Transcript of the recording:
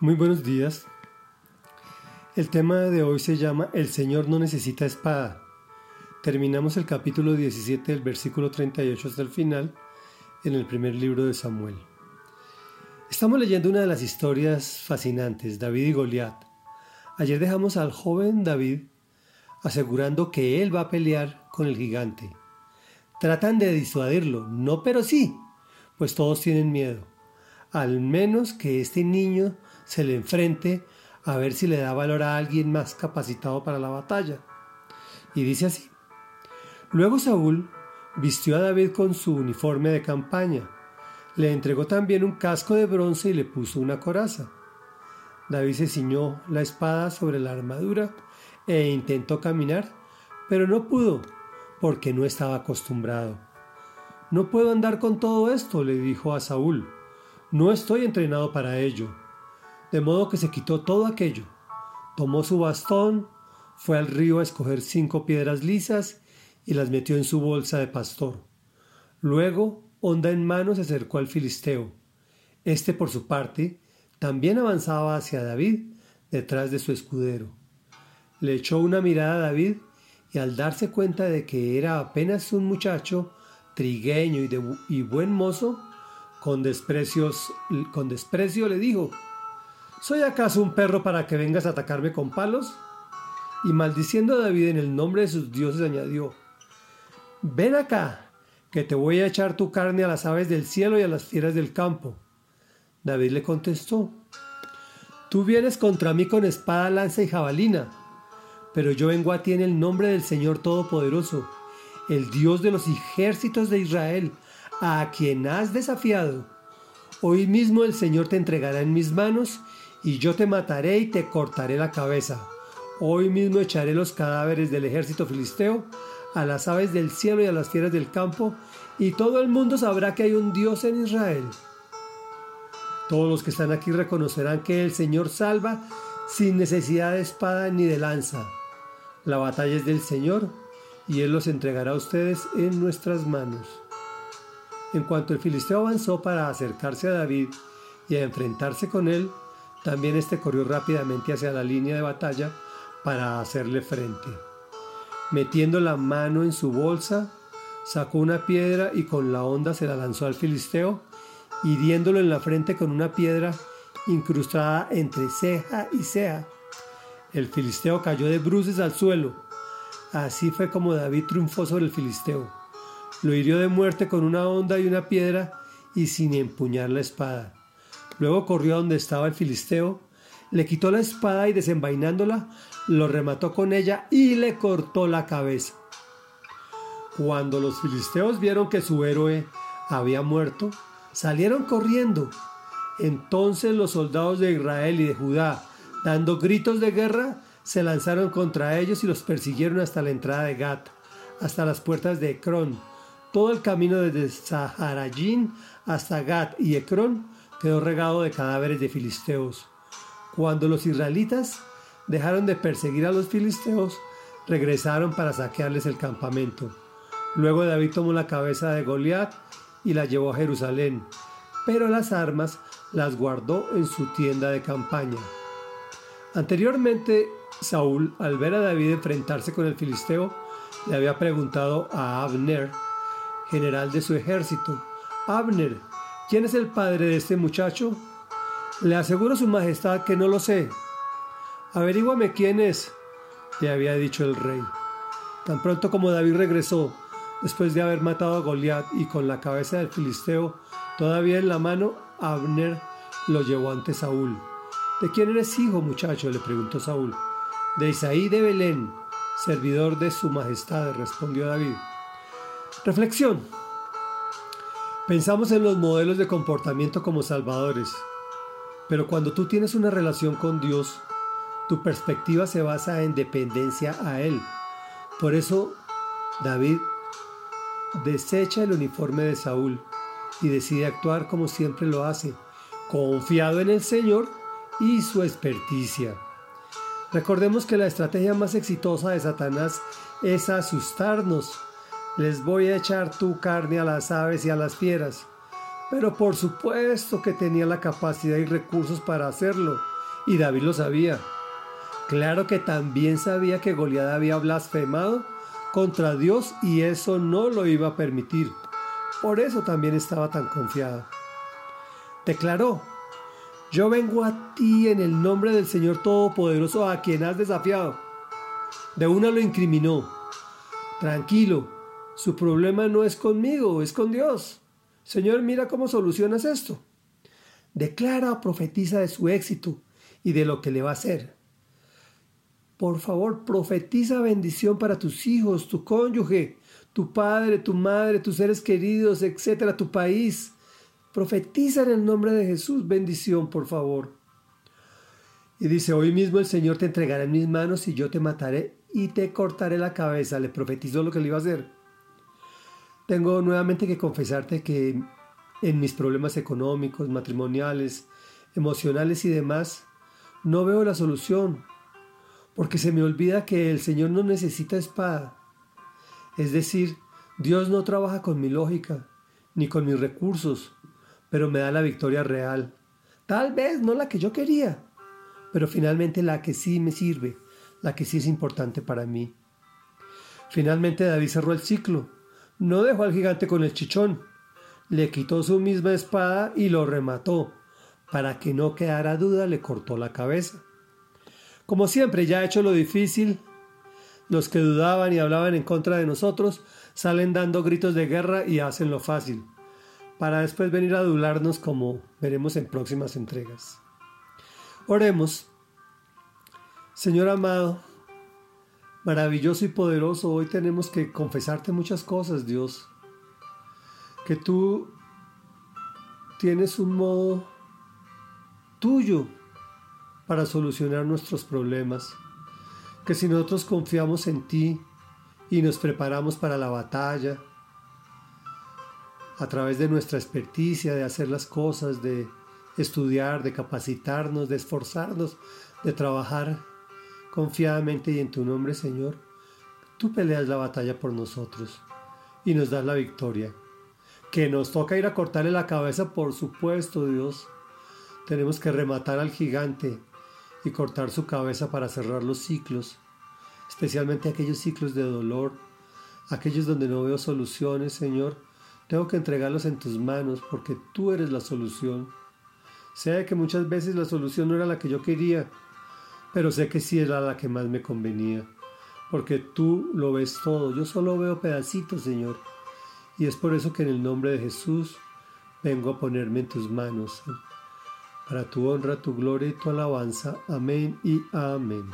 Muy buenos días. El tema de hoy se llama El Señor no necesita espada. Terminamos el capítulo 17 del versículo 38 hasta el final en el primer libro de Samuel. Estamos leyendo una de las historias fascinantes, David y Goliat. Ayer dejamos al joven David asegurando que él va a pelear con el gigante. Tratan de disuadirlo, no pero sí, pues todos tienen miedo. Al menos que este niño se le enfrente a ver si le da valor a alguien más capacitado para la batalla. Y dice así. Luego Saúl vistió a David con su uniforme de campaña, le entregó también un casco de bronce y le puso una coraza. David se ciñó la espada sobre la armadura e intentó caminar, pero no pudo, porque no estaba acostumbrado. No puedo andar con todo esto, le dijo a Saúl. No estoy entrenado para ello. De modo que se quitó todo aquello. Tomó su bastón, fue al río a escoger cinco piedras lisas y las metió en su bolsa de pastor. Luego, honda en mano, se acercó al filisteo. Este, por su parte, también avanzaba hacia David detrás de su escudero. Le echó una mirada a David y al darse cuenta de que era apenas un muchacho trigueño y buen mozo, con, desprecios, con desprecio le dijo, ¿Soy acaso un perro para que vengas a atacarme con palos? Y maldiciendo a David en el nombre de sus dioses añadió, Ven acá, que te voy a echar tu carne a las aves del cielo y a las fieras del campo. David le contestó, Tú vienes contra mí con espada, lanza y jabalina, pero yo vengo a ti en el nombre del Señor Todopoderoso, el Dios de los ejércitos de Israel, a quien has desafiado. Hoy mismo el Señor te entregará en mis manos, y yo te mataré y te cortaré la cabeza. Hoy mismo echaré los cadáveres del ejército filisteo a las aves del cielo y a las fieras del campo, y todo el mundo sabrá que hay un Dios en Israel. Todos los que están aquí reconocerán que el Señor salva sin necesidad de espada ni de lanza. La batalla es del Señor, y Él los entregará a ustedes en nuestras manos. En cuanto el filisteo avanzó para acercarse a David y a enfrentarse con él, también éste corrió rápidamente hacia la línea de batalla para hacerle frente. Metiendo la mano en su bolsa, sacó una piedra y con la honda se la lanzó al filisteo, hiriéndolo en la frente con una piedra incrustada entre ceja y ceja. El filisteo cayó de bruces al suelo. Así fue como David triunfó sobre el filisteo. Lo hirió de muerte con una honda y una piedra y sin empuñar la espada. Luego corrió a donde estaba el filisteo, le quitó la espada y desenvainándola, lo remató con ella y le cortó la cabeza. Cuando los filisteos vieron que su héroe había muerto, salieron corriendo. Entonces los soldados de Israel y de Judá, dando gritos de guerra, se lanzaron contra ellos y los persiguieron hasta la entrada de Gat, hasta las puertas de Ecrón. Todo el camino desde Saharayín hasta Gat y Ecrón quedó regado de cadáveres de filisteos. Cuando los israelitas dejaron de perseguir a los filisteos, regresaron para saquearles el campamento. Luego David tomó la cabeza de Goliat y la llevó a Jerusalén, pero las armas las guardó en su tienda de campaña. Anteriormente, Saúl, al ver a David enfrentarse con el filisteo, le había preguntado a Abner, general de su ejército, Abner, ¿quién es el padre de este muchacho? Le aseguro su majestad que no lo sé. Averíguame quién es, le había dicho el rey. Tan pronto como David regresó, después de haber matado a Goliat y con la cabeza del filisteo todavía en la mano, Abner lo llevó ante Saúl. ¿De quién eres hijo, muchacho? le preguntó Saúl. De Isaí de Belén, servidor de su majestad, respondió David. Reflexión. Pensamos en los modelos de comportamiento como salvadores. Pero cuando tú tienes una relación con Dios, tu perspectiva se basa en dependencia a Él. Por eso David desecha el uniforme de Saúl y decide actuar como siempre lo hace, confiado en el Señor y su experticia. Recordemos que la estrategia más exitosa de Satanás es asustarnos. Les voy a echar tu carne a las aves y a las fieras. Pero por supuesto que tenía la capacidad y recursos para hacerlo, y David lo sabía. Claro que también sabía que Goliat había blasfemado contra Dios y eso no lo iba a permitir. Por eso también estaba tan confiado. Declaró, yo vengo a ti en el nombre del Señor Todopoderoso a quien has desafiado. De una lo incriminó. Tranquilo, su problema no es conmigo, es con Dios. Señor, mira cómo solucionas esto. Declara o profetiza de su éxito y de lo que le va a hacer. Por favor, profetiza bendición para tus hijos, tu cónyuge, tu padre, tu madre, tus seres queridos, etcétera, tu país. Profetiza en el nombre de Jesús bendición, por favor. Y dice, hoy mismo el Señor te entregará en mis manos y yo te mataré y te cortaré la cabeza. Le profetizó lo que le iba a hacer. Tengo nuevamente que confesarte que en mis problemas económicos, matrimoniales, emocionales y demás, no veo la solución, porque se me olvida que el Señor no necesita espada. Es decir, Dios no trabaja con mi lógica, ni con mis recursos, pero me da la victoria real. Tal vez no la que yo quería, pero finalmente la que sí me sirve, la que sí es importante para mí. Finalmente David cerró el ciclo. No dejó al gigante con el chichón. Le quitó su misma espada y lo remató. Para que no quedara duda, le cortó la cabeza. Como siempre, ya hecho lo difícil, los que dudaban y hablaban en contra de nosotros salen dando gritos de guerra y hacen lo fácil para después venir a adularnos como veremos en próximas entregas. Oremos. Señor amado, maravilloso y poderoso, hoy tenemos que confesarte muchas cosas, Dios. Que tú tienes un modo tuyo para solucionar nuestros problemas. Que si nosotros confiamos en ti y nos preparamos para la batalla, a través de nuestra experticia, de hacer las cosas, de estudiar, de capacitarnos, de esforzarnos, de trabajar confiadamente y en tu nombre, Señor, tú peleas la batalla por nosotros y nos das la victoria. Que nos toca ir a cortarle la cabeza, por supuesto, Dios. Tenemos que rematar al gigante y cortar su cabeza para cerrar los ciclos, especialmente aquellos ciclos de dolor, aquellos donde no veo soluciones, Señor tengo que entregarlos en tus manos porque tú eres la solución. Sé que muchas veces la solución no era la que yo quería, pero sé que sí era la que más me convenía, porque tú lo ves todo, yo solo veo pedacitos, Señor. Y es por eso que en el nombre de Jesús vengo a ponerme en tus manos, para tu honra, tu gloria y tu alabanza. Amén y amén.